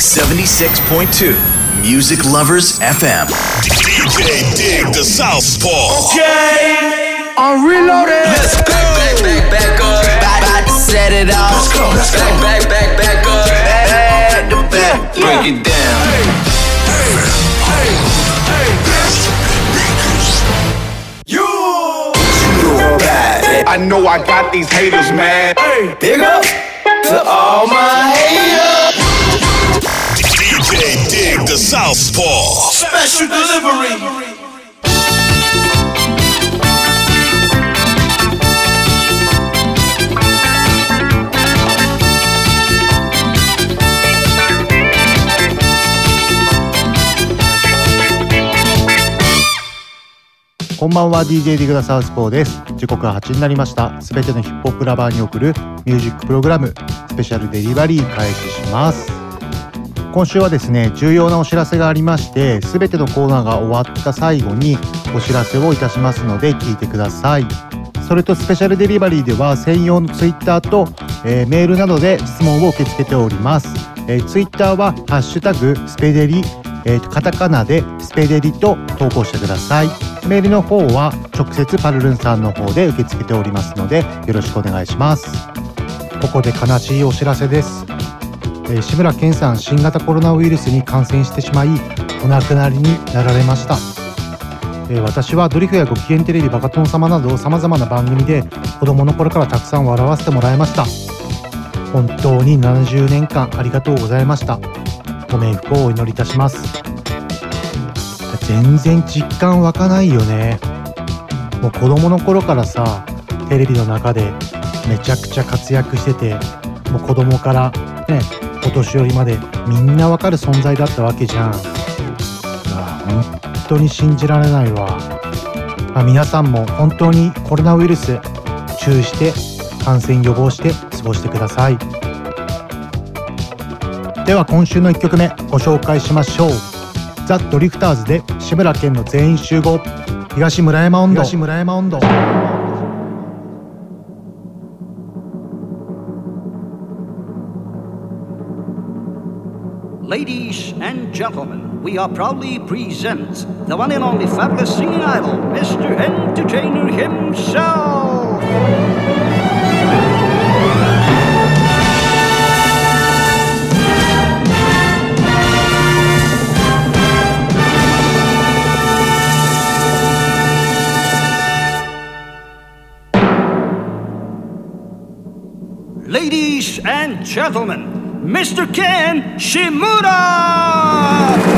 76.2 Music Lovers FM. DJ Dig the Southpaw. Okay, I'm reloaded. Let's go. Back, back, back, back up. About, about to set it off. Let's go, let's go. Back, back, back, back up. Back to back. Break it down. Hey, hey, hey, hey. You. I know I got these haters mad. Hey. Big up to all my haters. The Southpaw. Special delivery. こんばんは DJ ディグダサウスポーです。時刻は8になりました。すべてのヒップホップラバーに送るミュージックプログラム。スペシャルデリバリー開始します今週はですね重要なお知らせがありましてすべてのコーナーが終わった最後にお知らせをいたしますので聞いてください。それとスペシャルデリバリーでは専用のツイッターと、えーメールなどで質問を受け付けております、えー、ツイッターはハッシュタグスペデリえーとカタカナでスペデリと投稿してください。メールの方は直接パルルンさんの方で受け付けておりますのでよろしくお願いします。ここで悲しいお知らせです、えー志村けんさん新型コロナウイルスに感染してしまいお亡くなりになられました。えー私はドリフやご機嫌テレビバカトン様など様々な番組で子供の頃からたくさん笑わせてもらいました。本当に70年間ありがとうございました。ご冥福をお祈りいたします。全然実感湧かないよね。もう子供の頃からさテレビの中でめちゃくちゃ活躍しててもう子供からねお年寄りまでみんなわかる存在だったわけじゃん。いや本当に信じられないわ、まあ、皆さんも本当にコロナウイルス注意して感染予防して過ごしてください。では今週の1曲目ご紹介しましょう。ザ・ドリフターズで志村けんの全員集合。東村山温度東村山温度 Ladies and gentlemen, we are proudly present the one and only fabulous singing idol, Mr. Entertainer himself. Ladies and gentlemen, Mr. Ken Shimura!「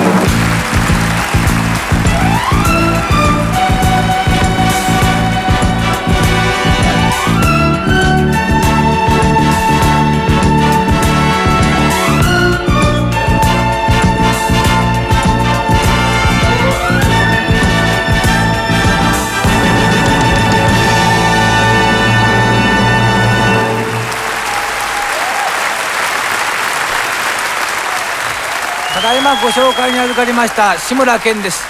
ご紹介に預かりました志村けんです。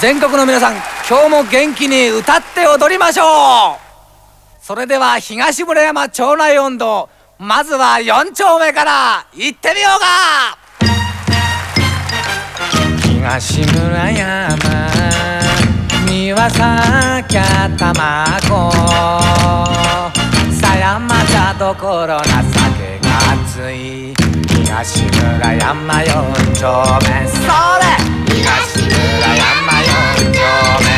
全国の皆さん今日も元気に歌って踊りましょう。それでは東村山町内温度まずは4丁目から行ってみようか。東村山三輪崎玉子。狭山茶どころな酒が熱い東村山4丁目。それ東村山4丁目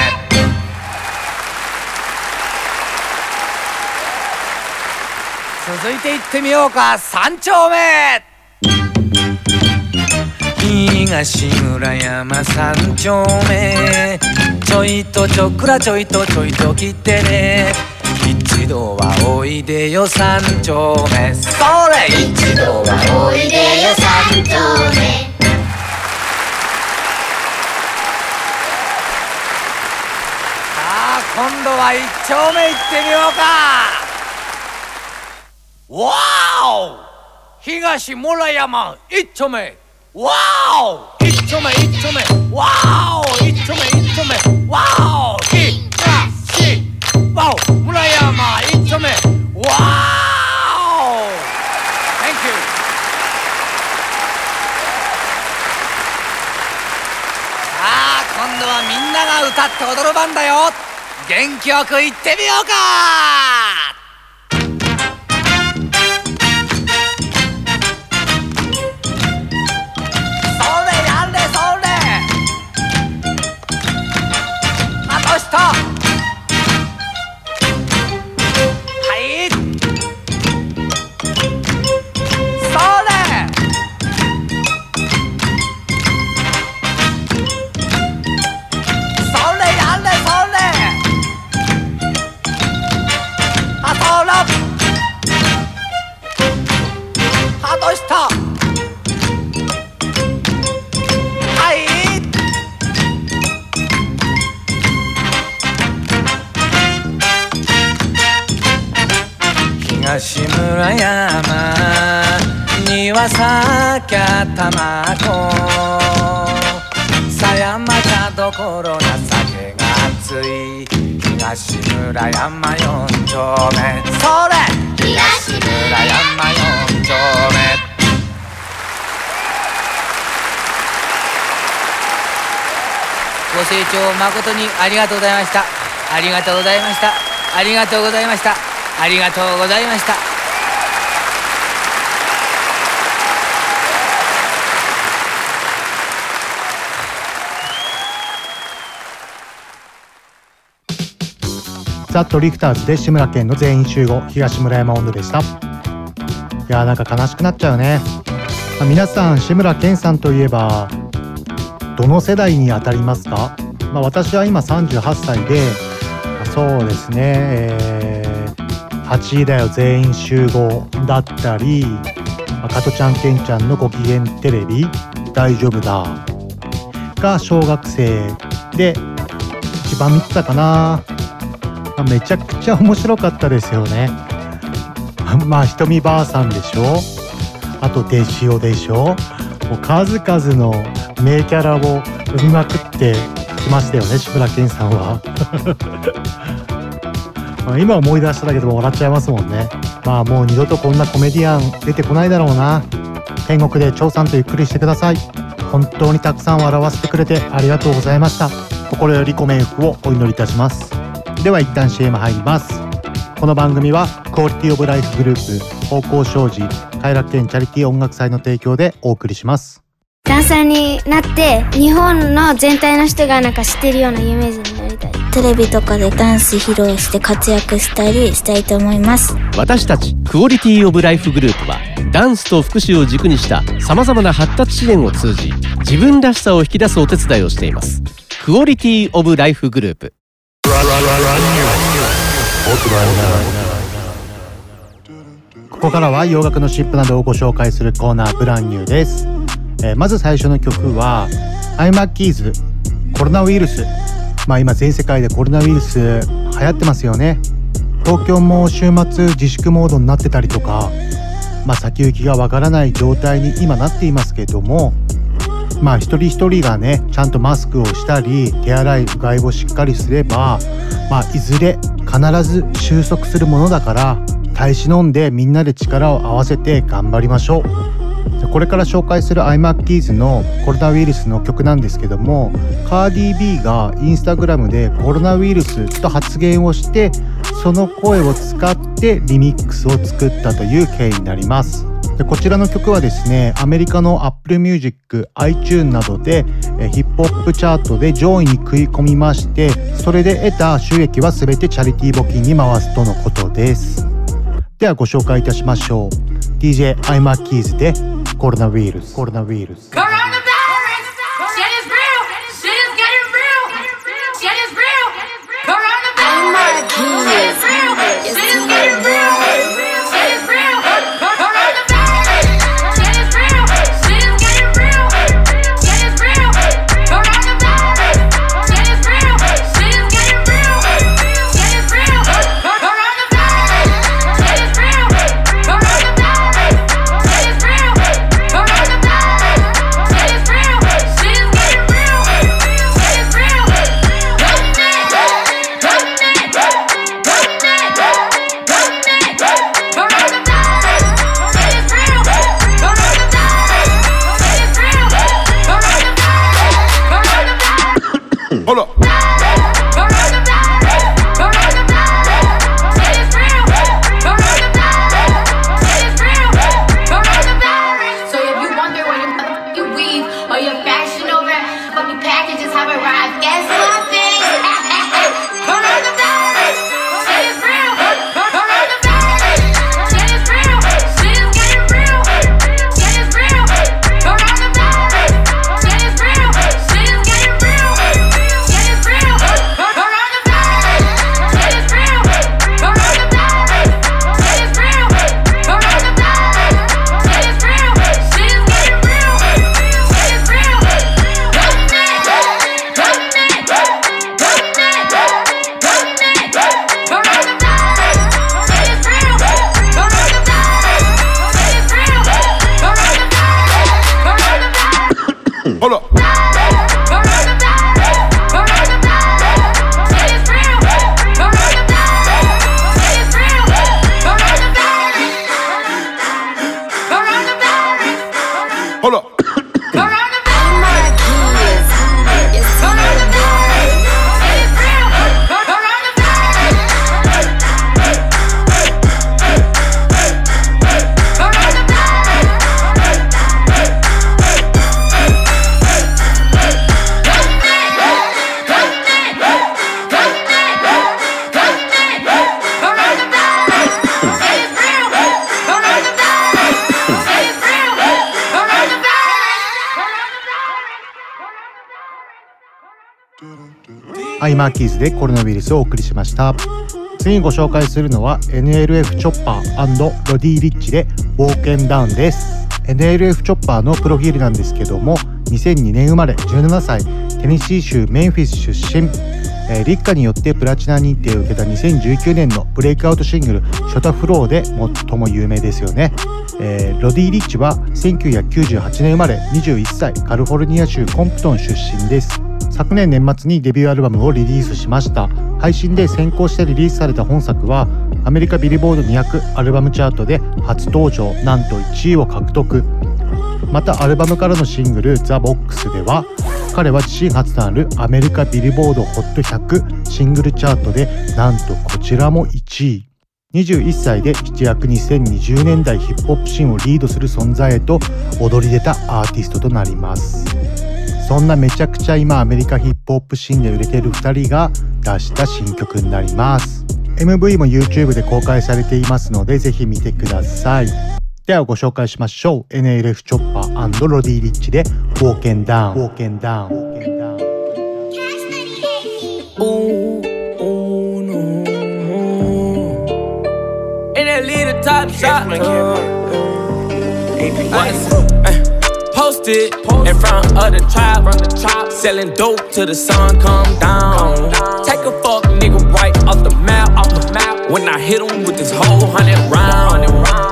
続いて行ってみようか。3丁目。東村山三丁目。ちょいとちょくらちょいとちょいと来てね。一度はおいでよ三丁目。それ一度はおいでよ三丁目。さあ今度は一丁目行ってみようか。わーお！東村山一丁目。わーお！一丁目一丁目。わーお！一丁目一丁目。わーお東わお！村 Thank you. さあ今度はみんなが歌って踊る番だよ。元気よくってみようか。卵。狭山茶どころな酒が熱い。東村山四丁目。それ。東村山四丁目。ご清聴誠にありがとうございました。ありがとうございました。ありがとうございました。ありがとうございました。ザ・ドリフターズで志村けんの全員集合東村山温度でした。いやーなんか悲しくなっちゃうね、まあ皆さん志村けんさんといえばどの世代に当たりますか、まあ、私は今38歳でそうですね、えー、8位だよ全員集合だったり、まあ、加トちゃんけんちゃんのご機嫌テレビ大丈夫だが小学生で一番見てたかな。めちゃくちゃ面白かったですよね。まあ、ひとみばあさんでしょ？あと、デシオでしょ？もう数々の名キャラを生みまくってきましたよね、志村けんさんは。ま今思い出しただけでも笑っちゃいますもんね。まあもう二度とこんなコメディアン出てこないだろうな。天国で張さんとゆっくりしてください。本当にたくさん笑わせてくれてありがとうございました。心よりご冥福をお祈りいたします。では一旦 CM 入ります。この番組はクオリティオブライフグループ方向障子快楽園チャリティー音楽祭の提供でお送りします。ダンサーになって日本の全体の人がなんか知ってるようなイメージになりたい。テレビとかでダンス披露して活躍したりしたいと思います。私たちクオリティオブライフグループはダンスと福祉を軸にしたさまざまな発達支援を通じ自分らしさを引き出すお手伝いをしています。クオリティオブライフグループここからは洋楽のシップなどをご紹介するコーナーブランニューです、えーまず最初の曲はアイマッキーズコロナウイルス。まあ今全世界でコロナウイルス流行ってますよね。東京も週末自粛モードになってたりとかまあ先行きがわからない状態に今なっていますけどもまあ一人一人がねちゃんとマスクをしたり手洗いうがいをしっかりすればまあいずれ必ず収束するものだから耐え忍んでみんなで力を合わせて頑張りましょう。これから紹介するアイマッキーズのコロナウイルスの曲なんですけどもカーディー B がインスタグラムでコロナウイルスと発言をしてその声を使ってリミックスを作ったという経緯になります。でこちらの曲はですねアメリカの Apple Music、iTune などでえヒップホップチャートで上位に食い込みましてそれで得た収益は全てチャリティー募金に回すとのことです。ではご紹介いたしましょう。DJ アイマーキーズでコロナウイルス。コロナウイルス。アイマーキーズでコロナウイルスをお送りしました。次にご紹介するのは NLF チョッパーロディ・リッチで「ウォーケンダウン」です。NLF チョッパーのプロフィールなんですけども2002年生まれ17歳テネシー州メンフィス出身。え、立夏によってプラチナ認定を受けた2019年のブレイクアウトシングル「ショタフロー」で最も有名ですよね、えーロディ・リッチは1998年生まれ21歳カリフォルニア州コンプトン出身です。昨年年末にデビューアルバムをリリースしました。配信で先行してリリースされた本作はアメリカビリボード200アルバムチャートで初登場。なんと1位を獲得。またアルバムからのシングル「ザ・ボックスでは彼は自身初となるアメリカビリボード HOT100 シングルチャートでなんとこちらも1位。21歳で一躍2020年代ヒップホップシーンをリードする存在へと躍り出たアーティストとなります。そんなめちゃくちゃ今アメリカヒップホップシーンで売れている2人が出した新曲になります。MV も YouTube で公開されていますのでぜひ見てください。ではご紹介しましょう。NLF チョッパーロディ・リッチで「ウォーケンダウン」ウォーケンダウンウォーケンダウン no. And that little top shot. Posted in front of the tribe, selling dope till the sun come down. Take a fuck nigga right off the map, off the map. When I hit him with this whole hundred round.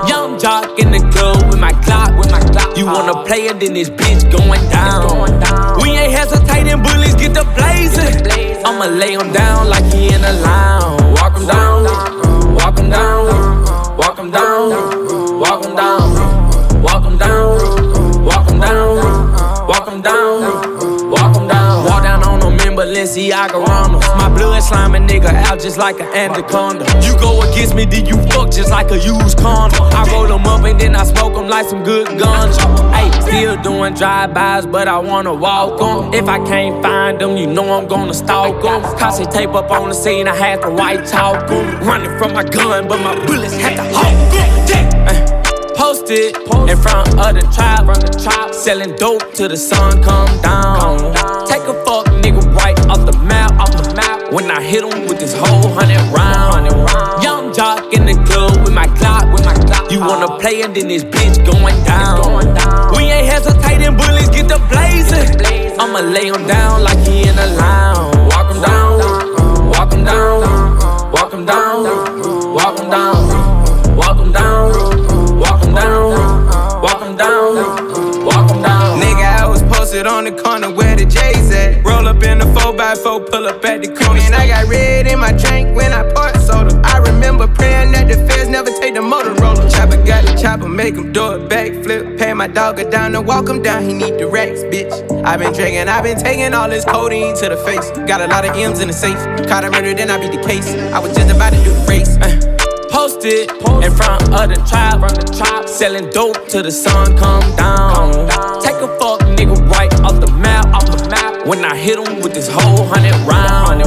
Young jock in the club with my clock, with my clock. You wanna play it, then this bitch going down. We ain't hesitating, bullies get the blazing. I'ma lay him down like he in a lounge. Walk him down, walk him down, walk him down, Balenciaga Ramos. My blood sliming nigga out just like an anaconda. You go against me, then you fuck just like a used condom. I roll them up and then I smoke them like some good guns. Hey, still doing drive-bys, but I wanna walk 'em. If I can't find them, you know I'm gonna stalk stalk 'em. Cause tape up on the scene, I had to white talk 'em. Running from my gun, but my bullets had to hawk 'em. Eh, Posted in front of the tribe, selling dope till the sun come down. Take a When I hit him with this whole hundred round. Young jock in the club with my clock, with my clock. You wanna play and then this bitch going down. We ain't hesitating, bullies get the blazing. I'ma lay him down like he in a lounge. Walk him down, walk him down, walk him down, walk on the corner where the J's at. Roll up in the 4x4, pull up at the corner. Man, I got red in my drink when I poured soda. I remember praying that the feds never take the Motorola. Chopper got the chopper, make him do a backflip. Pay my dog a down to walk him down, he need the racks, bitch. i been drinking, i been taking all this codeine to the face. Got a lot of M's in the safe. Caught a murder, then I be the case. I was just about to do the race. Uh. Posted in front of the tribe, from the tribe, selling dope till the sun come down. Take a fuck nigga off the map, off the map. When I hit him with this whole hundred round.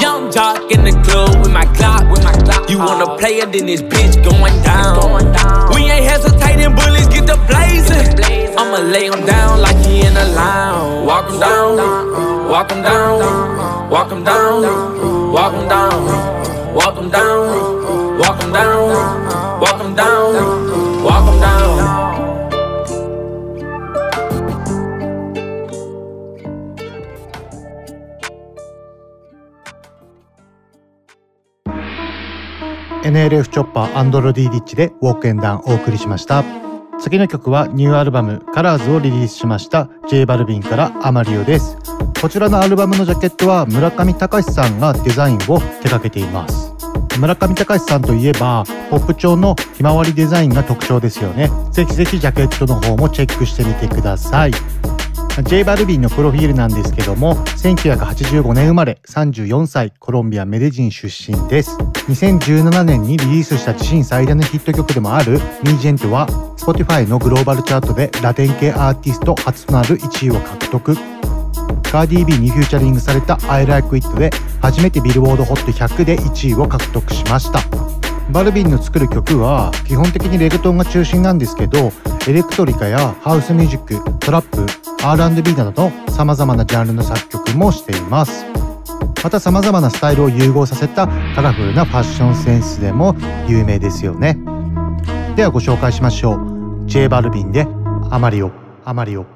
Young jock in the club with my Glock, with my Glock. You wanna play it, then this bitch going down. We ain't hesitating, bullets get the blazing. I'ma lay him down like he in a line. Walk him down, walk him down, walk him down, walk him down, walk him down. Walk them down, walk them down, walk NLF チョッパーアンドロディ・リッチでウォークエンダンお送りしました。次の曲はニューアルバムカラーズをリリースしました J バルビンからアマリオです。こちらのアルバムのジャケットは村上隆さんがデザインを手掛けています。村上隆さんといえばポップ調のひまわりデザインが特徴ですよね。ぜひぜひジャケットの方もチェックしてみてください。J バルビンのプロフィールなんですけども1985年生まれ34歳コロンビアメデジン出身です。2017年にリリースした自身最大のヒット曲でもある「ミージェント」は Spotify のグローバルチャートでラテン系アーティスト初となる1位を獲得。Cardi B にフューチャリングされた I Like It で初めてビルボードホット100で1位を獲得しました。バルビンの作る曲は基本的にレゲトンが中心なんですけどエレクトロニカやハウスミュージックトラップ R&B などの様々なジャンルの作曲もしています。また様々なスタイルを融合させたカラフルなファッションセンスでも有名ですよね。ではご紹介しましょう。J バルビンでアマリオアマリオ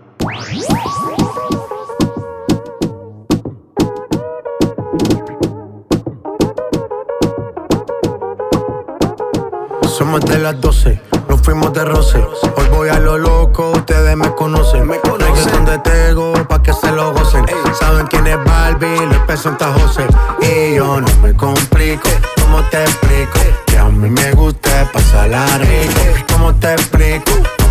Somos de las 12, nos fuimos de roce. Hoy voy a lo loco, ustedes me conocen. Me conocen de Tego, pa' que se lo gocen. Saben quién es Barbie, les presenta José. Y yo no me complico, ¿cómo te explico? Que a mí me gusta pasarla rico. ¿Cómo te explico?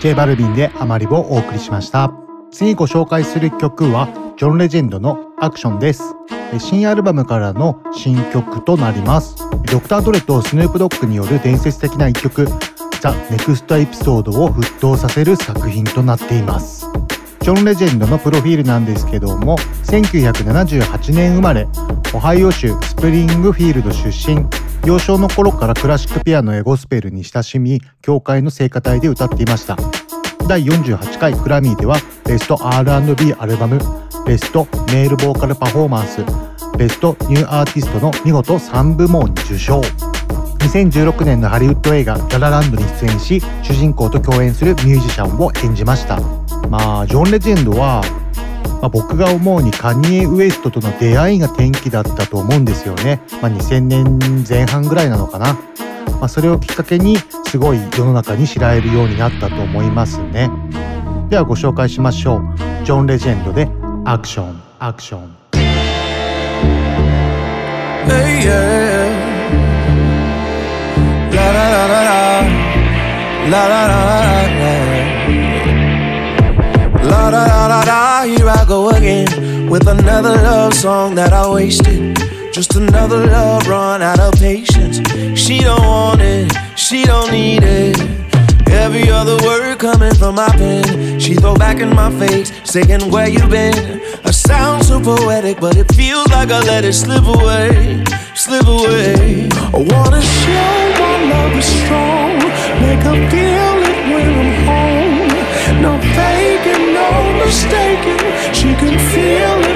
J バルビンでアマリをお送りしました。次ご紹介する曲はジョン・レジェンドのアクションです。新アルバムからの新曲となります。ドクター・ドレとスヌープ・ドッグによる伝説的な一曲ザ・ネクストエピソードを沸騰させる作品となっています。ジョン・レジェンドのプロフィールなんですけども1978年生まれオハイオ州スプリングフィールド出身。幼少の頃からクラシックピアノやゴスペルに親しみ教会の聖歌隊で歌っていました。第48回クラミーではベスト R&B アルバムベストメールボーカルパフォーマンスベストニューアーティストの見事3部門受賞。2016年のハリウッド映画「ララランド」に出演し主人公と共演するミュージシャンを演じました。まあジョン・レジェンドは、まあ、僕が思うにカニエ・ウエストとの出会いが転機だったと思うんですよね、まあ、2000年前半ぐらいなのかな、まあ、それをきっかけにすごい世の中に知られるようになったと思いますね。ではご紹介しましょう。ジョン・レジェンドでアクションアクション。Hey, yeah. La la la la la. La la la la la. La la. Here I go again with another love song that I wasted. Just another love run out of patience. She don't want it. She don't need it. Every other word coming from my pen, she throw back in my face, saying where you been. I sound so poetic, but it feels like I let it slip away, slip away. I wanna show my love is strong, make her feel it when I'm home. No faking, no mistaking, she can feel it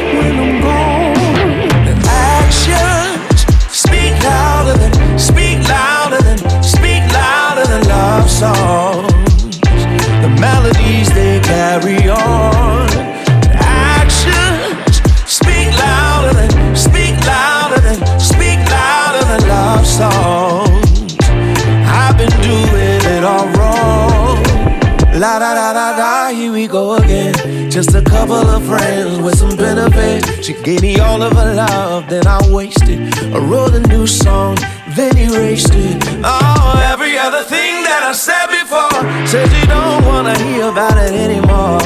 She gave me all of her love, then I wasted. I wrote a new song, then erased it. Oh, every other thing that I said before. says you don't wanna hear about it anymore.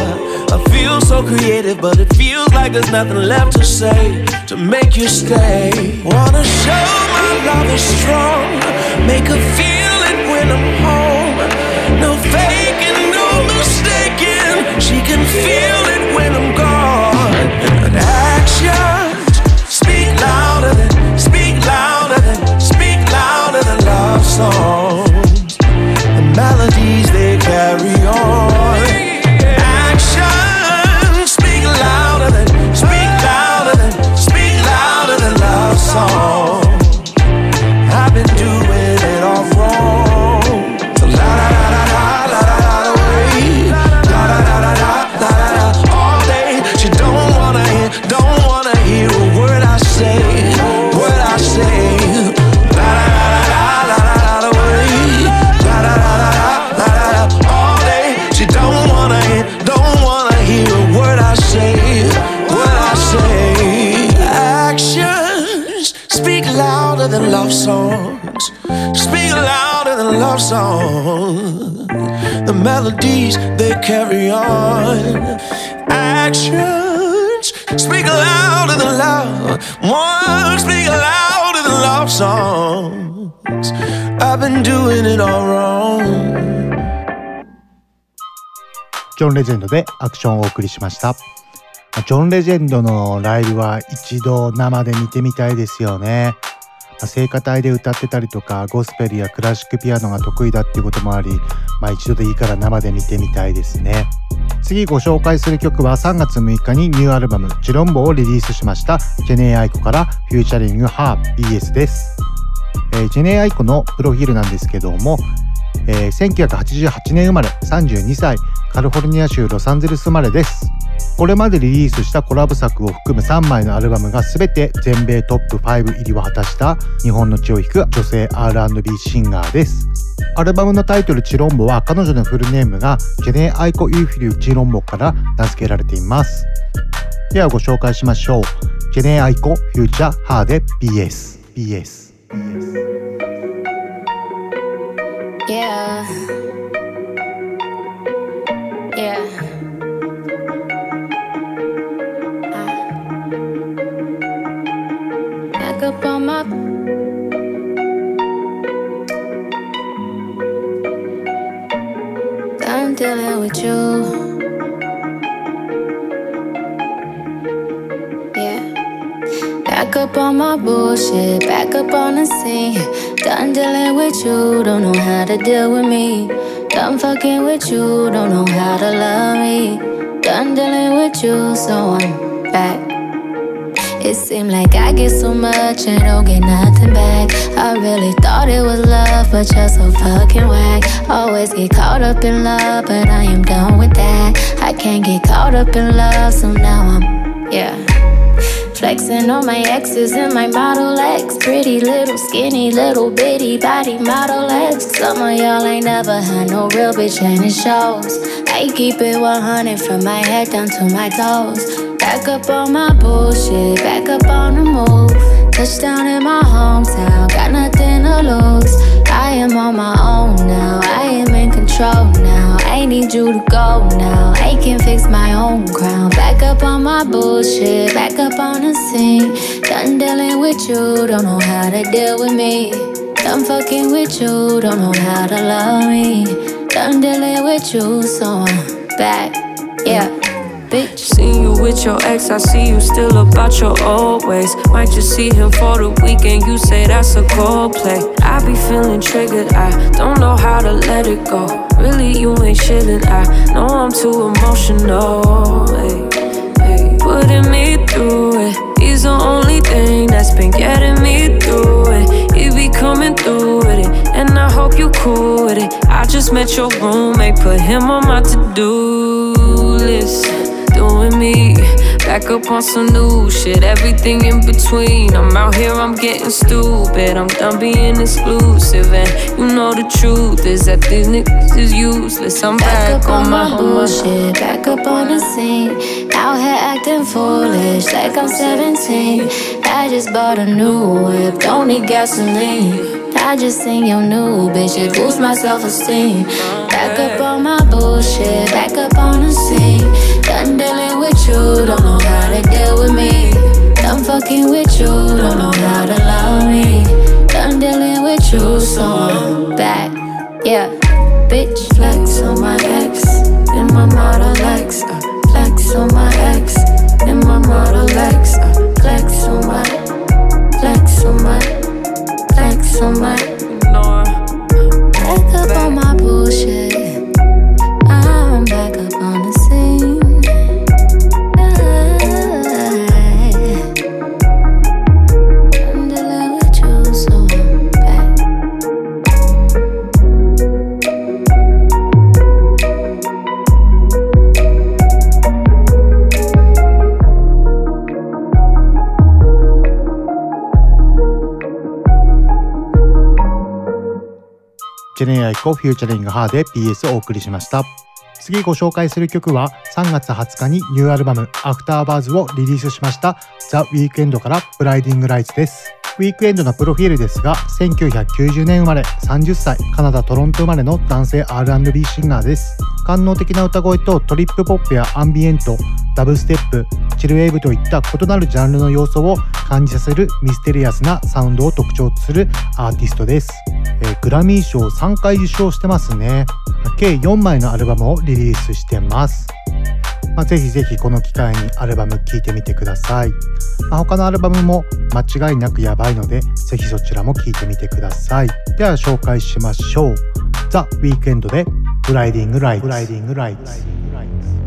I feel so creative, but it feels like there's nothing left to say to make you stay. Wanna show my love is strong, make her feel it when I'm home. No faking, no mistaking. She can feel it speak louder than, speak louder than, speak louder than love songs. The melodies melodies they carry on. Actions speak louder than love. One speak louder than love songs. I've been doing it all wrong. ジョン・レジェンドでアクションをお送りしました。ジョン・レジェンドのライブは一度生で見てみたいですよね。聖歌隊で歌ってたりとか、ゴスペルやクラシックピアノが得意だっていうこともあり、まあ一度でいいから生で見てみたいですね。次ご紹介する曲は3月6日にニューアルバム「チロンボ」をリリースしましたジェネーアイコからフューチャリングハー BS です、えージェネーアイコのプロフィールなんですけども、えー1988年生まれ32歳カリフォルニア州ロサンゼルス生まれですこれまでリリースしたコラボ作を含む3枚のアルバムが全て全米トップ5入りを果たした日本の血を引く女性 R&B シンガーです。アルバムのタイトル「チロンボ」は彼女のフルネームがジェネアイコ・ユーフィリュチロンボから名付けられています。ではご紹介しましょう。ジェネアイコ・フィーチャリング H.E.R. で BS BS Yeah. Yeah. Back up on my bullshit, back up on the scene. Done dealing with you, don't know how to deal with me. Done fucking with you, don't know how to love me. Done dealing with you, so I'm back. It seemed like I get so much and don't get nothing back. I really thought it was love, but you're so fucking whack. Always get caught up in love, but I am done with that. I can't get caught up in love, so now I'm, yeah. Flexing on my exes and my Model X. Pretty little, skinny, little bitty body Model X. Some of y'all ain't never had no real bitch and it shows. I keep it 100 from my head down to my toes. Back up on my bullshit, back up on the move. Touchdown in my hometown, got nothing to lose. I am on my own now, I am in control now. I need you to go now, I can fix my own crown. Back up on my bullshit, back up on the scene. Done dealing with you, don't know how to deal with me. Done fucking with you, don't know how to love me. Done dealing with you, so I'm back, yeah bitch. See you with your ex, I see you still about your old ways. Might just see him for the weekend, you say that's a cold play. I be feeling triggered, I don't know how to let it go. Really, you ain't chillin', I know I'm too emotional. Hey. Putting me through it, he's the only thing that's been getting me through it. He be coming through with it, and I hope you cool with it. I just met your roommate, put him on my to do list doing me. Back up on some new shit, everything in between. I'm out here, I'm getting stupid. I'm done being exclusive, and you know the truth is that these niggas is useless. I'm back, Back up on, on my bullshit, back up on the scene. Out here acting foolish, like I'm 17. I just bought a new whip, don't need gasoline. I just seen your new bitch, it boosts my self esteem. Back up on my bullshit, back up on the scene. Done dealing with you, don't know how to deal with me. Done fucking with you, don't know how to love me. Done dealing with you, so I'm back. Yeah, bitch, flex on my ex. In my Model X, uh, flex on my ex. In my Model X, uh, flex on my, flex on my, flex on my. Back up on my bullshit. ジェネアイコフューチャリングハーで PS をお送りしました。次ご紹介する曲は3月20日にニューアルバム After Hours をリリースしました The Weeknd から Blinding Lights です。ウィークエンドのプロフィールですが1990年生まれ30歳カナダ・トロント生まれの男性 R&B シンガーです。官能的な歌声とトリップポップやアンビエント、ダブステップ、チルウェーブといった異なるジャンルの要素を感じさせるミステリアスなサウンドを特徴とするアーティストです。えーグラミー賞を3回受賞してますね。計4枚のアルバムをリリースしてます。まあ、ぜひぜひこの機会にアルバム聴いてみてください。まあ、他のアルバムも間違いなくやばいので、ぜひそちらも聴いてみてください。では紹介しましょう。ザ・ウィークエンドでブライディング・ライツ。ブライディング・ライツ。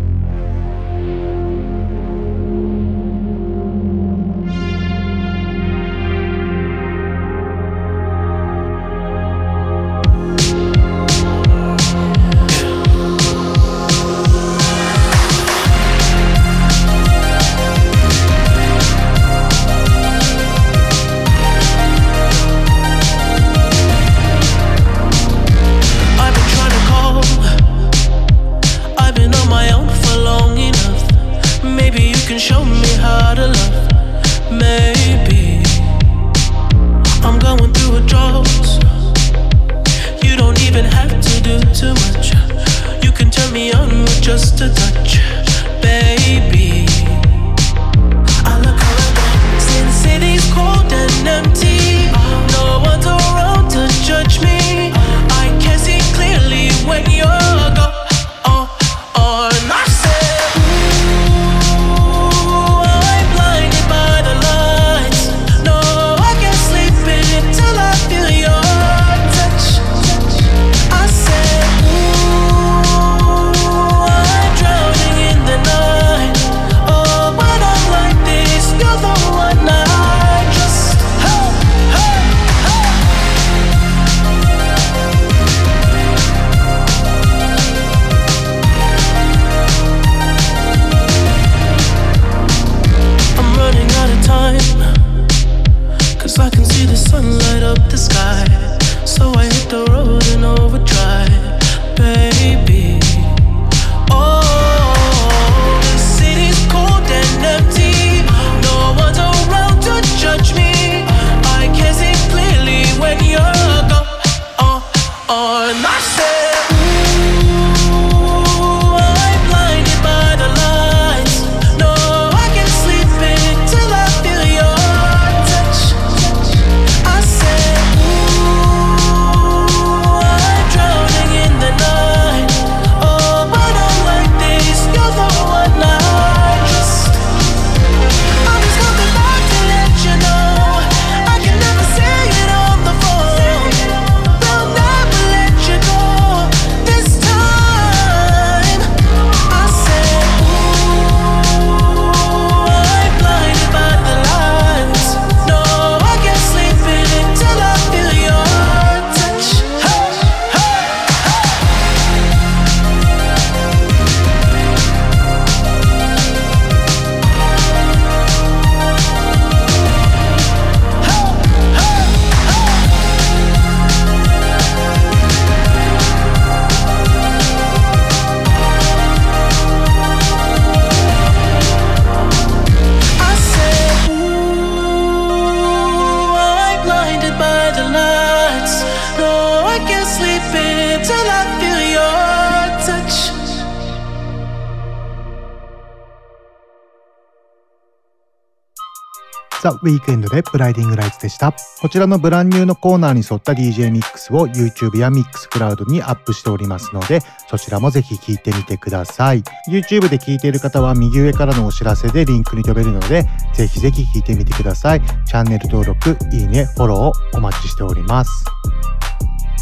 ザ・ウィークエンドでブライディングライツでした。こちらのブランニューのコーナーに沿った DJ ミックスを YouTube や Mixcloud にアップしておりますので、そちらもぜひ聴いてみてください。YouTube で聴いている方は右上からのお知らせでリンクに飛べるので、ぜひぜひ聴いてみてください。チャンネル登録、いいね、フォローをお待ちしております。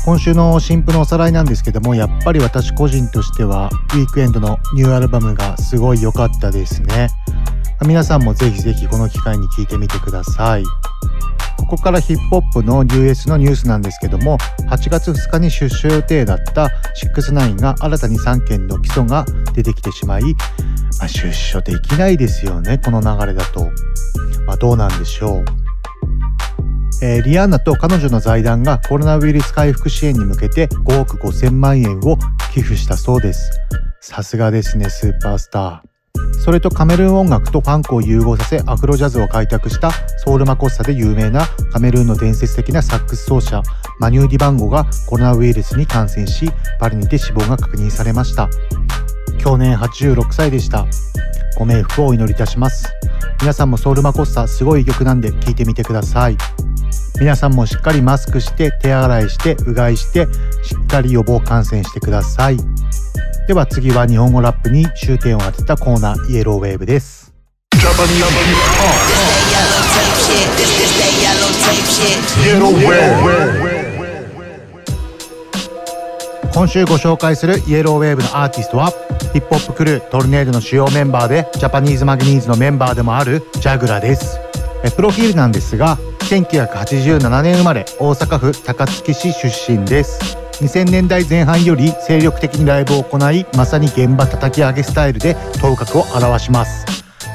今週の新譜のおさらいなんですけどもやっぱり私個人としてはウィークエンドのニューアルバムがすごい良かったですね皆さんもぜひぜひこの機会に聞いてみてくださいここからヒップホップの US のニュースなんですけども8月2日に出所予定だった69が新たに3件の起訴が出てきてしまい、まあ、出所できないですよねこの流れだと、まあ、どうなんでしょうえーリアンナと彼女の財団がコロナウイルス回復支援に向けて5億5千万円を寄付したそうです。さすがですね、スーパースター。それとカメルーン音楽とファンクを融合させアフロジャズを開拓したソウルマコッサで有名なカメルーンの伝説的なサックス奏者マニュー・ディバンゴがコロナウイルスに感染しパリにて死亡が確認されました。去年86歳でした。ご冥福をお祈りいたします。皆さんもソウルマコッサすごい曲なんで聴いてみてください。皆さんもしっかりマスクして手洗いしてうがいしてしっかり予防感染してください。では次は日本語ラップに終点を当てたコーナーイエローウェーブです。今週ご紹介するイエローウェーブのアーティストはヒップホップクルートルネードの主要メンバーでジャパニーズマグニーズのメンバーでもあるジャグラです。プロフィールなんですが1987年生まれ大阪府高槻市出身です。2000年代前半より精力的にライブを行いまさに現場叩き上げスタイルで頭角を現します。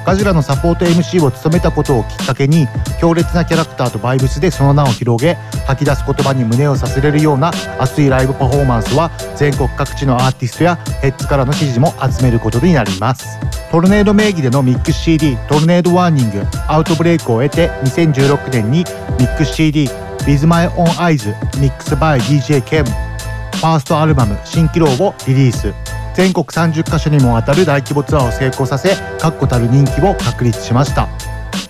ガジラのサポート MC を務めたことをきっかけに強烈なキャラクターとバイブスでその名を広げ吐き出す言葉に胸をさせれるような熱いライブパフォーマンスは全国各地のアーティストやヘッズからの支持も集めることになります。トルネード名義でのミックス CD トルネードワーニングアウトブレイクを得て2016年にミックス CD With My Own Eyes Mix by DJ Kem ファーストアルバム「蜃気楼」をリリース。全国30カ所にもわたる大規模ツアーを成功させ確固たる人気を確立しました。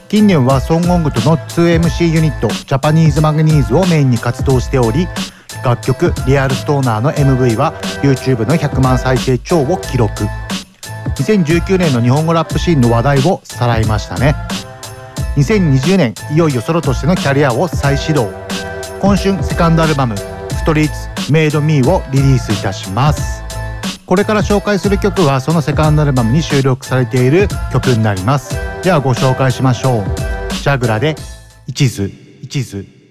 近年は孫GONG との 2MC ユニットジャパニーズマゲニーズをメインに活動しており楽曲「 Real Stoner」の MV は YouTube の100万再生超を記録。2019年の日本語ラップシーンの話題をさらいましたね。2020年いよいよソロとしてのキャリアを再始動。今春セカンドアルバム「ストリーツメイドミーをリリースいたします。これから紹介する曲はそのセカンドアルバムに収録されている曲になります。ではご紹介しましょう。ジャグラで一途一途。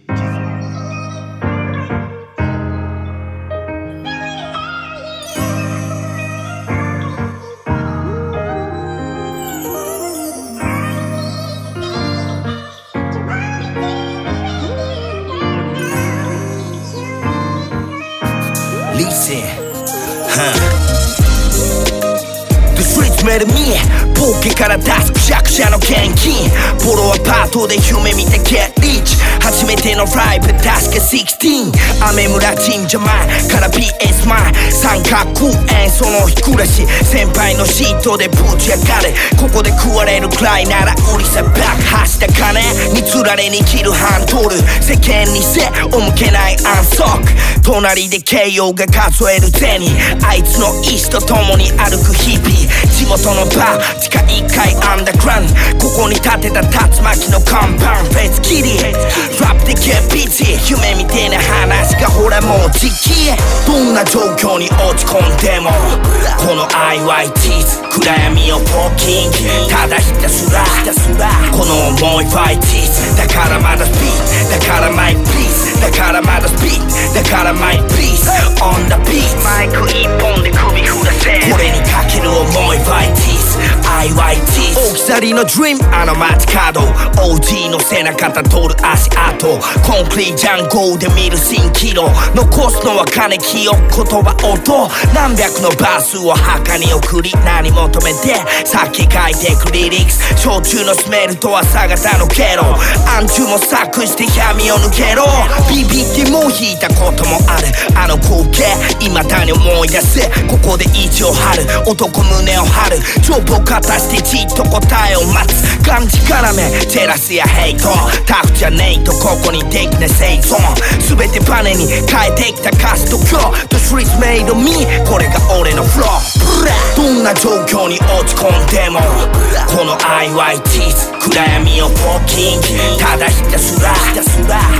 れる見えポケから出すくしゃくしゃの現金。ボロアパートで夢見てゲッリーチ初めてのライブ確か16雨村神社前から PS 前三角演奏の日暮らし先輩のシートでぶち上がれここで食われるくらいなら売りさ爆破した金につられに切るハンドル。世間に背を向けない安息。隣で慶応が数える銭。あいつの意志と共に歩く日々。地元のバー地下1階アンダーグラウンド。ここに建てた竜巻の看板。フェイスキリラップでゲッピチ夢みてえな話がほらもう時期どんな状況に落ち込んでも。この IYT 暗闇をポッキンただひたすら。この重いファイティーだからまだスピーだからマイプリーズだからまだスピーだからマイプリーズ On the beat マイク一本で首振らせ。これにかける重いファイティー IYT 大きさりの Dream あの街角。OG の背中た通る足跡。コンクリートジャンゴーで見る蜃気楼。残すのは金清言葉音。何百のバースを墓に送り。何求めて。さっき書いてくリリックス。焼酎のスメルとは朝方のケロ暗中も作して闇を抜けろ。ビビってもう引いたこともある。あの光景。未だに思い出せここで意地を張る。男胸を張る。ジョブを片してじっと答えを待つ。がんじからめ。ジェラスやヘイトタフじゃねえとここにできない生存。全てバネに変えてきた歌詞と今日。The streets made of me これが俺のフロー。どんな状況に落ち込んでも。この IYT 暗闇をポッキング。ただひたすら。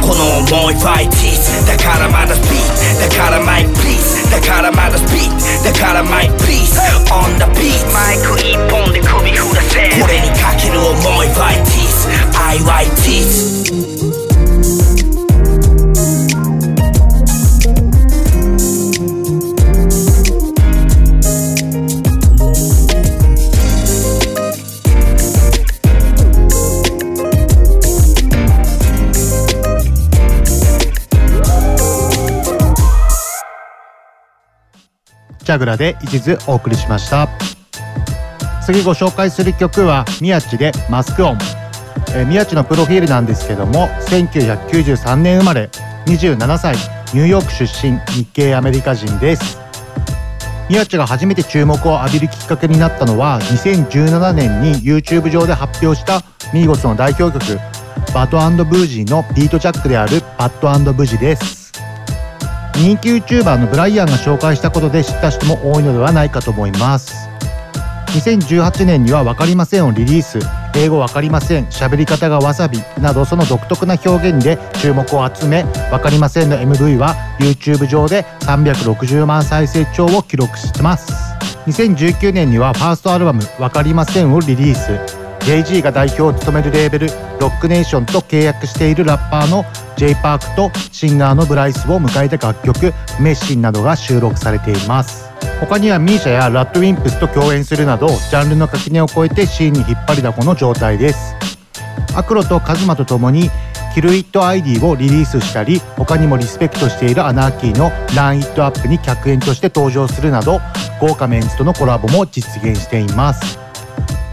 この重いファイティーだからまだスピーだからマイプリーズだからまだスピーだからマイプリーズ On the beat マイク一本で首振らせこれにかける重いファイティー IYT チャグラで一途お送りしました。次ご紹介する曲は宮地でマスクオン、えー宮地のプロフィールなんですけども1993年生まれ27歳ニューヨーク出身日系アメリカ人です。宮地が初めて注目を浴びるきっかけになったのは2017年に YouTube 上で発表したミーゴスの代表曲バッドブージーのビートジャックであるバッドブジです。人気 YouTuber のブライアンが紹介したことで知った人も多いのではないかと思います。2018年には「わかりません」をリリース。英語わかりません。喋り方がわさび。などその独特な表現で注目を集めわかりませんの MV は YouTube 上で360万再生超を記録してます。2019年にはファーストアルバム「わかりません」をリリース。JG が代表を務めるレーベルロックネーションと契約しているラッパーの J パークとシンガーのブライスを迎えた楽曲「 Messin」などが収録されています。他にはミーシャやラッドウィンプスと共演するなどジャンルの垣根を越えてシーンに引っ張りだこの状態です。アクロとカズマと共に Kill It ID をリリースしたり他にもリスペクトしているアナーキーの Run It Up に客演として登場するなど豪華メンツとのコラボも実現しています。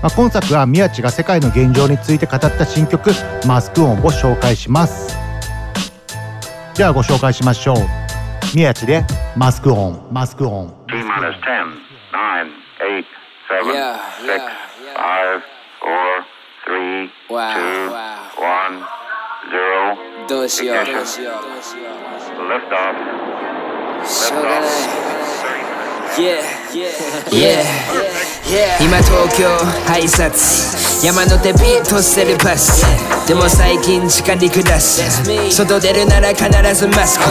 まあ、今作は宮地が世界の現状について語った新曲「 Mask On」を紹介します。ではご紹介しましょう。宮地で「マスクオン」マスクオン。T minus 10, 9, 8, 7, Yeah, 6, 5, 4, 3, 2, 1, 0. どうしよう Ignition. どうしよう Lift off. しょうがない Yeah, yeah, yeah 今東京挨拶山手ビートしてるバス。でも最近地下陸出す外出るなら必ずマスク。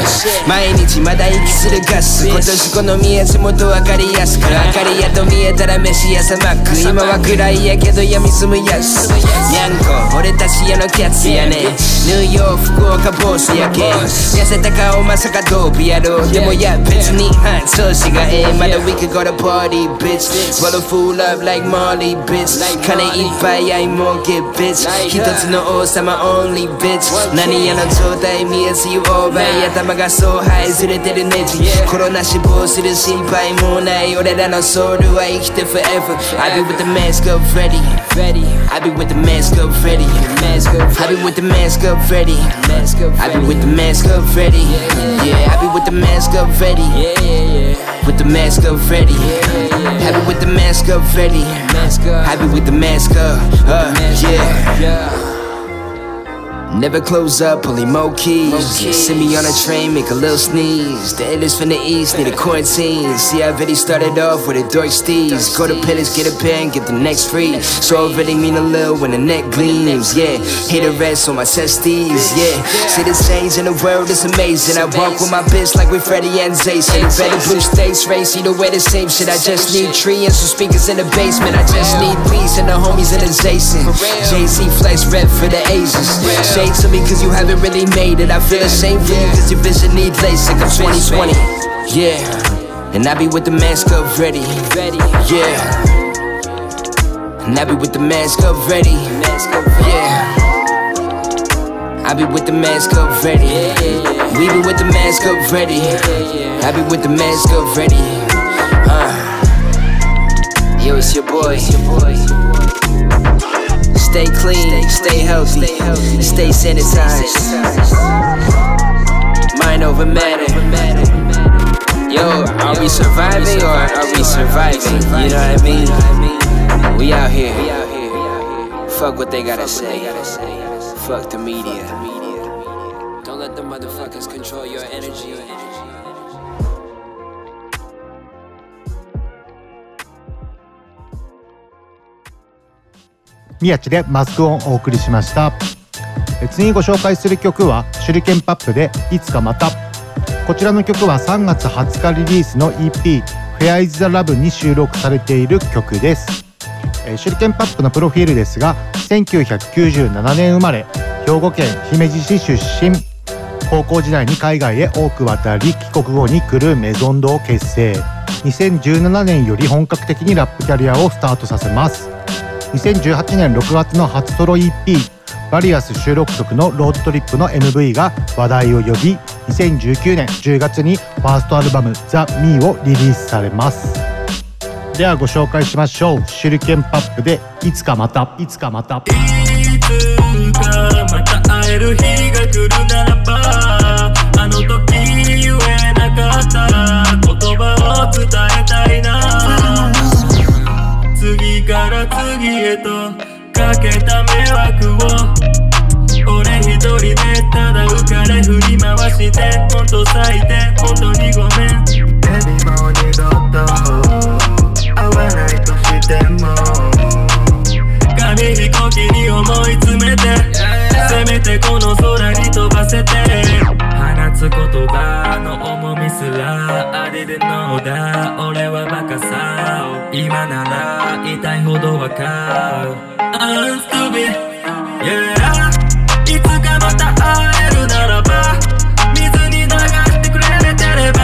毎日まだ息するガス。今年この見え地元分かりやすく。明かりやと見えたら飯屋さマック。今は暗いやけど闇住むやつ。にゃんこ俺たち屋のキャッツやね。ニューヨーク福岡ボスやけ痩せた顔まさかドープやろでもいや別にはい調子がええ。まだ we could go to party bitch Swallow food pull up like Molly bitch 金いっぱ愛もゲ bitch 一つの王様 only bitch 何やの状態見えず you over 頭がそうはいずれてるネジコロナ死亡する心配もない俺らのソウルは生きて forever I be with the mask up ready I be with the mask up ready I be with the mask up ready I be with the mask up ready Yeah I be with the mask up ready With the mask up ready Happy with the mask up ready Happy with the mask up uh, Yeah Never close up, only more keys. Send me on a train, make a little sneeze. The illest from the east, need a quarantine. See, I already started off with a dork steez. Go to Pillars, get a pen, get the next free. So already mean a little when the neck gleams. Yeah, hit the rest on my testes. Yeah, see the change in the world is amazing. I walk with my bitch like we Freddie and Jason. The better blue states race, you know where the same shit. I just need tree and some speakers in the basement. I just need peace and the homies in adjacent. Jay Z flex rep for the Asians. To me cause you haven't really made it. I feel ashamed for you cause your vision need LASIK. I'm 2020. Yeah. And I be with the mask up ready. Yeah. And I be with the mask up ready. Yeah. I be with the mask up ready. We be with the mask up ready. I be with the mask up ready. Uh. Yo, it's your boy. It's your boy. Stay clean, stay healthy, stay sanitized. Mind over matter. Yo, are we surviving or are we surviving? You know what I mean? We out here. Fuck what they gotta say. Fuck the media. Don't let the motherfuckers control your energy. 宮地でマスクオンお送りしました。次にご紹介する曲は手裏剣パップでいつかまた。こちらの曲は3月20日リリースの EP Fair is the Love に収録されている曲です。え手裏剣パップのプロフィールですが1997年生まれ兵庫県姫路市出身。高校時代に海外へ多く渡り帰国後に来るメゾンドを結成。2017年より本格的にラップキャリアをスタートさせます。2018年6月の初ソロ EP Various 収録曲の Road Trip の MV が話題を呼び2019年10月にファーストアルバム「 The Me をリリースされます。ではご紹介しましょう。 Shurkn Pap でいつかまたいつかまた。いつかまた会える日が来るならばあの時言えなかった言葉を伝えたいな。次から次へとかけた迷惑を。俺一人でただ浮かれ振り回してほんと最低本当にごめん。エビもう二度とほどわかる I'm stupid yeah いつかまた会えるならば水に流してくれてれば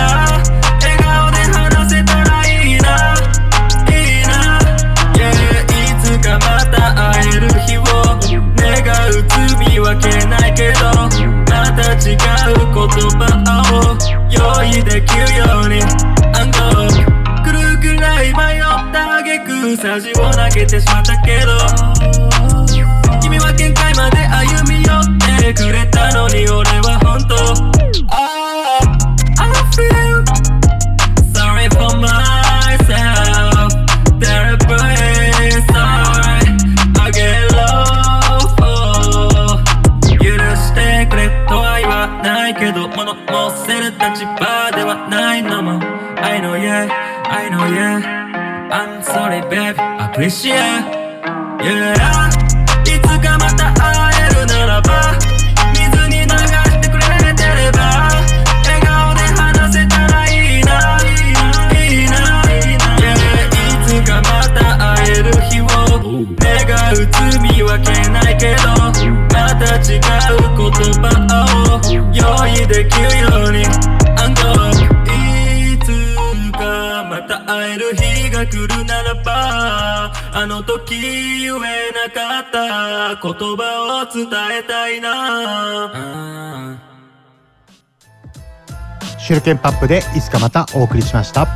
笑顔で話せたらいいな。いいな。Yeah いつかまた会える日を願う罪はけないけどまた違う言葉を用意できるよ。けてしまったけど。君は限界まで歩み寄ってくれたのに俺は本当。Babe, appreciate Yeah いつかまた会えるならば水に流してくれてれば笑顔で話せたらいいないいないいないいな。いつかまた会える日を願う罪はけないけどまた違う言葉を用意できるように。I'm g o いつかまた会える日が来る。ばあの時言えなかった。言葉を伝えたいな。 Shurkn Pap でいつかまたお送りしました。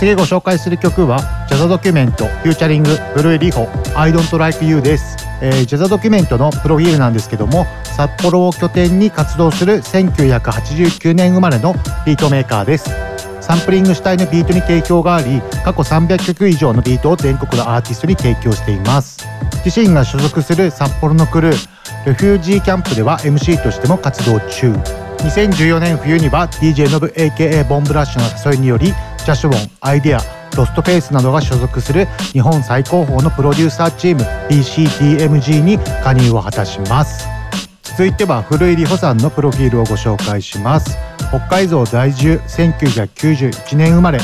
次ご紹介する曲は JAZADOCUMENT featuring ブルーリホ I don't like you です、えー JAZADOCUMENT のプロフィールなんですけども札幌を拠点に活動する1989年生まれのビートメーカーです。サンプリング主体のビートに定評があり過去300曲以上のビートを全国のアーティストに提供しています。自身が所属する札幌のクルー Refugee Camp では MC としても活動中。2014年冬には DJ ノブ AKA ボンブラッシュの誘いによりジャシュボンアイデアロストフェイスなどが所属する日本最高峰のプロデューサーチーム BCDMG に加入を果たします。続いては古井里穂さんのプロフィールをご紹介します。北海道在住1991年生まれ。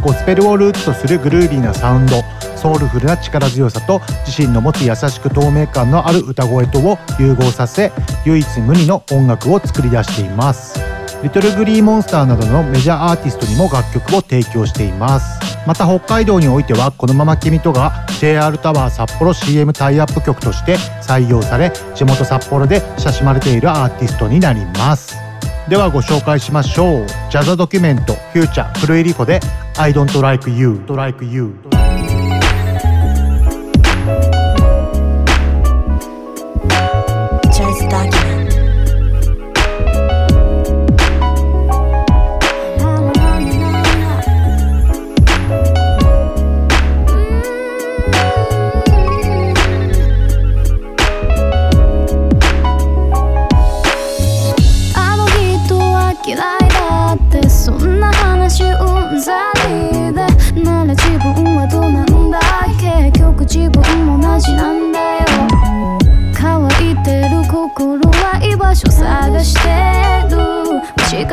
ゴスペルをルーツとするグルービーなサウンド。ソウルフルな力強さと自身の持つ優しく透明感のある歌声とを融合させ唯一無二の音楽を作り出しています。リトルグリーモンスターなどのメジャーアーティストにも楽曲を提供しています。また北海道においてはこのまま君とが JR タワー札幌 CM タイアップ曲として採用され地元札幌で親しまれているアーティストになります。ではご紹介しましょう。ジャザドキュメントフューチャー古井リコで I don't like you like you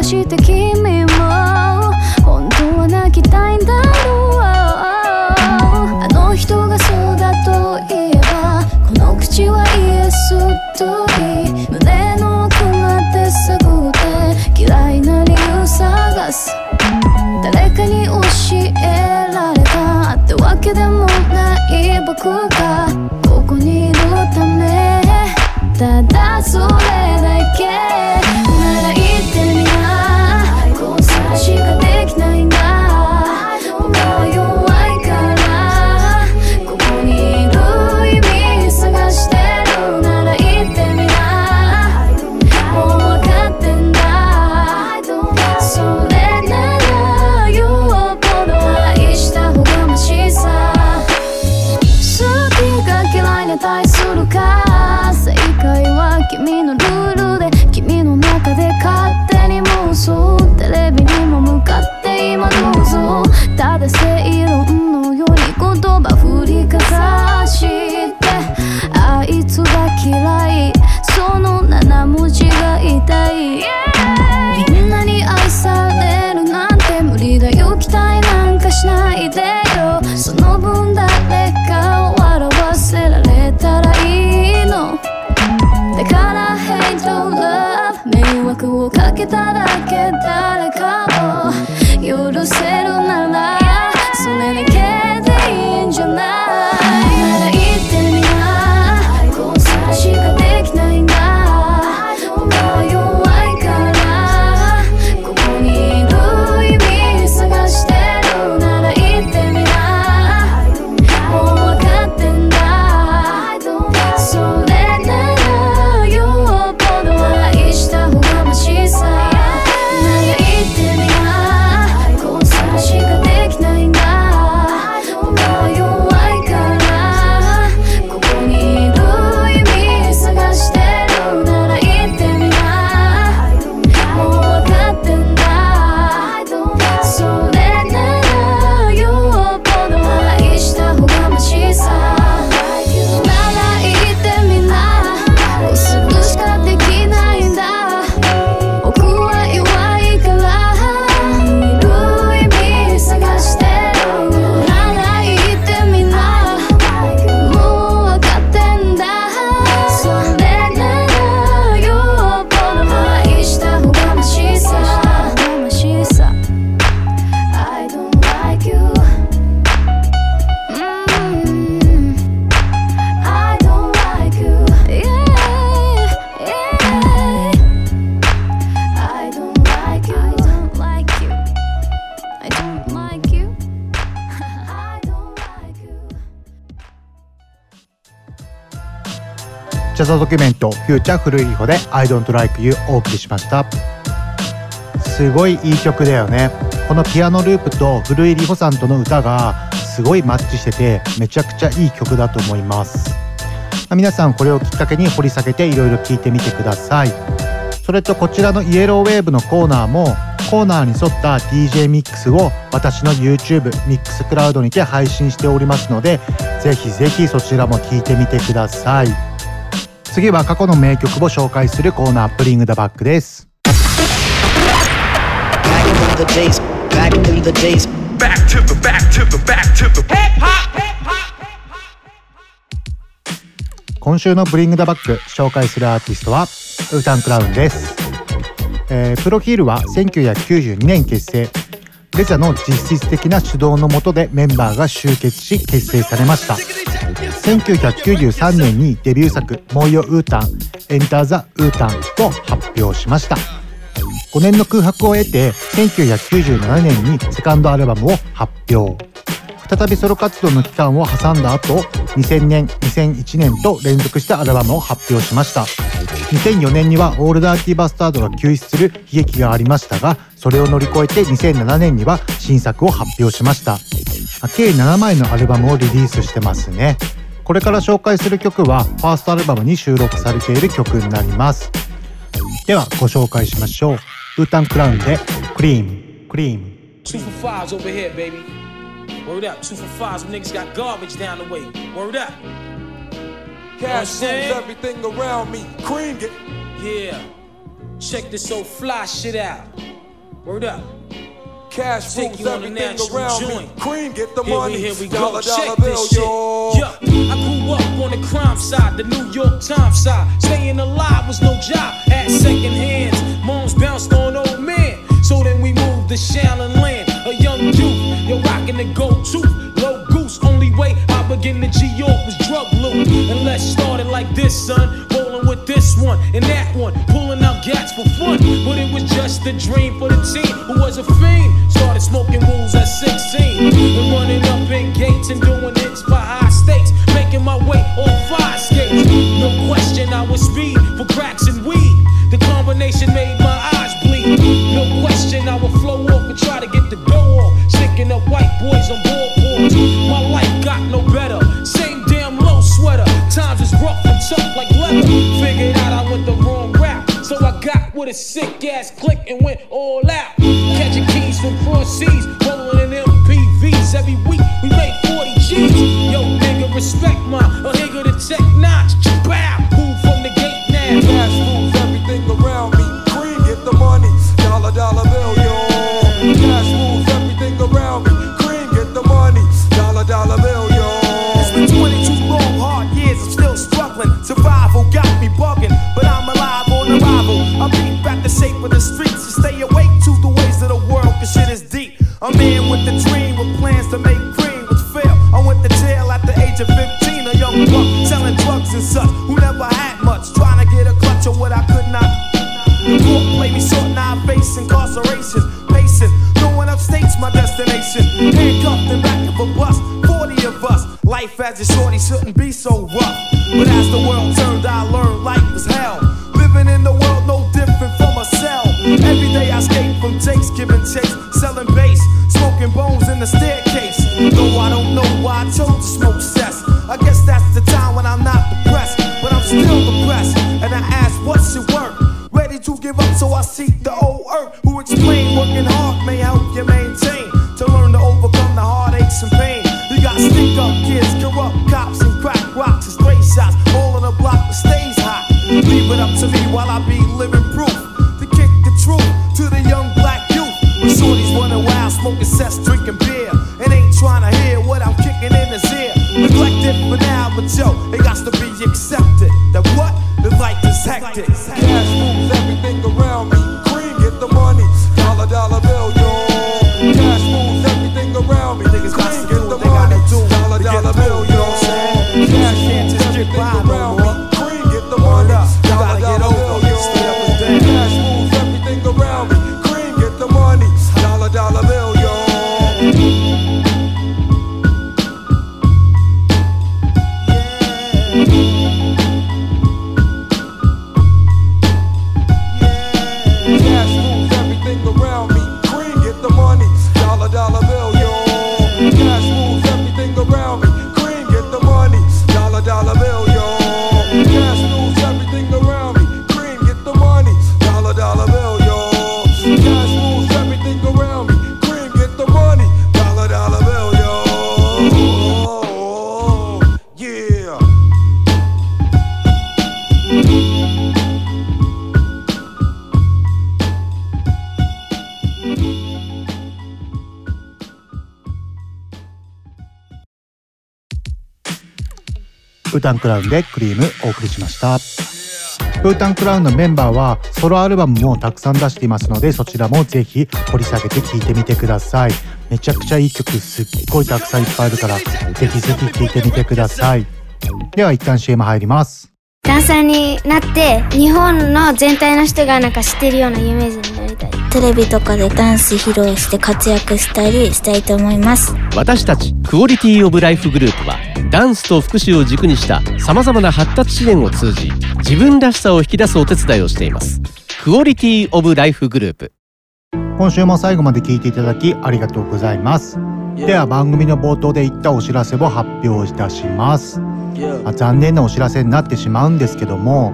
して君も本当は泣きたいんだろうあの人がそうだと言えばこの口はイエスと言い胸の奥まで探って嫌いな理由探す誰かに教えられたってわけでもない僕がここにいるためただそれザドキュメントフューチャー古いリホで I don't like you お送りしました。すごいいい曲だよね。このピアノループと古いリホさんとの歌がすごいマッチしててめちゃくちゃいい曲だと思います。ま皆さんこれをきっかけに掘り下げていろいろ聞いてみてください。それとこちらのイエローウェーブのコーナーもコーナーに沿った DJ ミックスを私の YouTube ミックスクラウドにて配信しておりますのでぜひぜひそちらも聞いてみてください。次は過去の名曲を紹介するコーナープリングダバックです.今週のブリングダバック紹介するアーティストはウータンクラウンです、えープロフィールは1992年結成レジャの実質的な主導のもとでメンバーが集結し結成されました。1993年にデビュー作「モイヨウータンエンター・ザ・ウータン」と発表しました。5年の空白を得て1997年にセカンドアルバムを発表。再びソロ活動の期間を挟んだ後2000年2001年と連続してアルバムを発表しました。2004年にはオールダーティーバスタードが救出する悲劇がありましたがそれを乗り越えて2007年には新作を発表しました。計7枚のアルバムをリリースしてますね。これから紹介する曲はファーストアルバムに収録されている曲になります。ではご紹介しましょう。ウータンクラウンでクリームクリーム。Two for fives over here, baby. Word up. Two for fives. Them niggas got garbage down the way. Word up. Cash You know everything around me. Cream it. Yeah. Check this old fly shit out. Word up. Cash Take rules you on everything around joint. me. Cream get the Here money. we, here we go. dollar, Check dollar this bill, shit. yo. Yeah, I grew up on the crime side, the New York Times side. Staying alive was no job. At second hands, moms bounced on old men. So then we moved to Shallon The gold tooth, low goose. Only way I begin to G York was drug loot. And let's start it like this, son. Rolling with this one and that one, pulling out gats for fun. But it was just a dream for the team who was a fiend. Started smoking rules at 16 and running up in gates and doing Leave it up to me while I be living proof. To kick the truth to the young black youth. When shorties running wild, smoking cess, drinking beer. And ain't trying to hear what I'm kicking in his ear. Neglected for now, but yo, it got to be accepted. That what? The life is hectic. タンクラウンでクリームお送りしました。プータンクラウンのメンバーはソロアルバムもたくさん出していますのでそちらもぜひ掘り下げて聴いてみてください。めちゃくちゃいい曲す。っごいたくさんいっぱいあるからぜひぜひ聴いてみてください。では一旦 CM 入ります。ダンサーになって日本の全体の人がなんか知ってるような有名人になりたい。テレビとかでダンス披露して活躍したりしたいと思います。私たちクオリティオブライフグループはダンスと福祉を軸にしたさまざまな発達支援を通じ自分らしさを引き出すお手伝いをしています。クオリティオブライフグループ。今週も最後まで聞いていただきありがとうございます。では番組の冒頭で言ったお知らせを発表いたします、まあ残念なお知らせになってしまうんですけども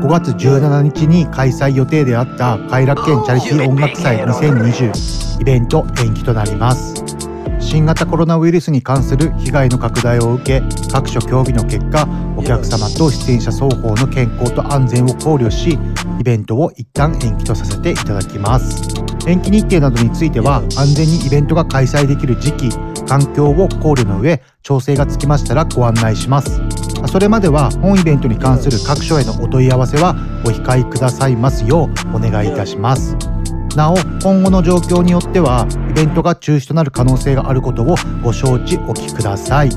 5月17日に開催予定であった快楽園チャリティー音楽祭2020イベント延期となります。新型コロナウイルスに関する被害の拡大を受け各所協議の結果お客様と出演者双方の健康と安全を考慮しイベントを一旦延期とさせていただきます。延期日程などについては安全にイベントが開催できる時期環境を考慮の上調整がつきましたらご案内します。それまでは本イベントに関する各所へのお問い合わせはお控えくださいますようお願いいたします。なお今後の状況によってはイベントが中止となる可能性があることをご承知おきください。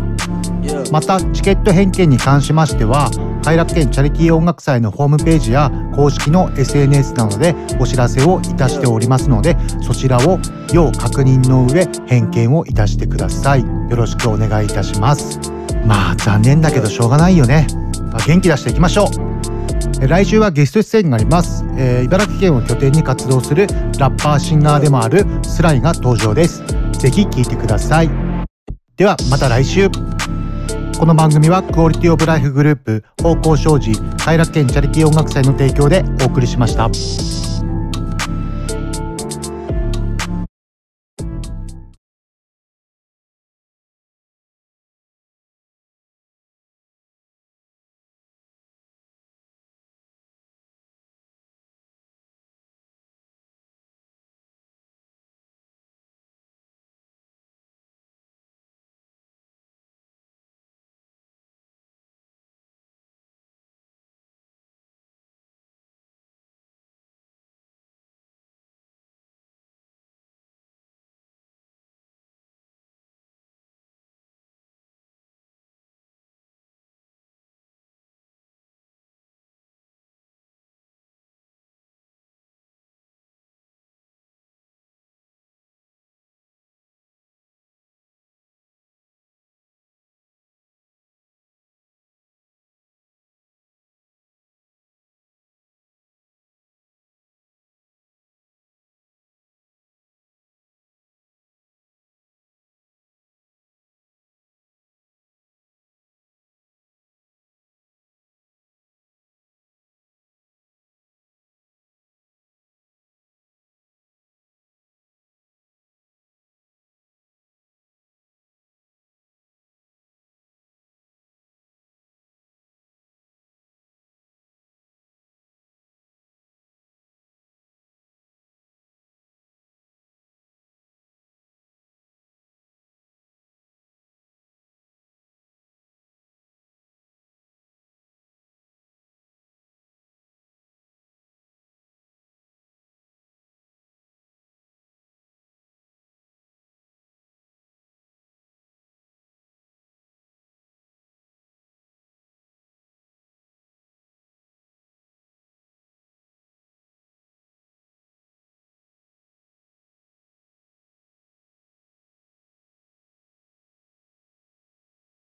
またチケット返券に関しましては快楽園チャリティー音楽祭のホームページや公式の SNS などでお知らせをいたしておりますのでそちらを要確認の上返券をいたしてください。よろしくお願いいたします。まあ残念だけどしょうがないよね。ま元気出していきましょう。来週はゲスト出演があります、えー茨城県を拠点に活動するラッパーシンガーでもあるスライが登場です。ぜひ聴いてください。ではまた来週。この番組はクオリティオブライフグループ方向商事快楽園チャリティー音楽祭の提供でお送りしました。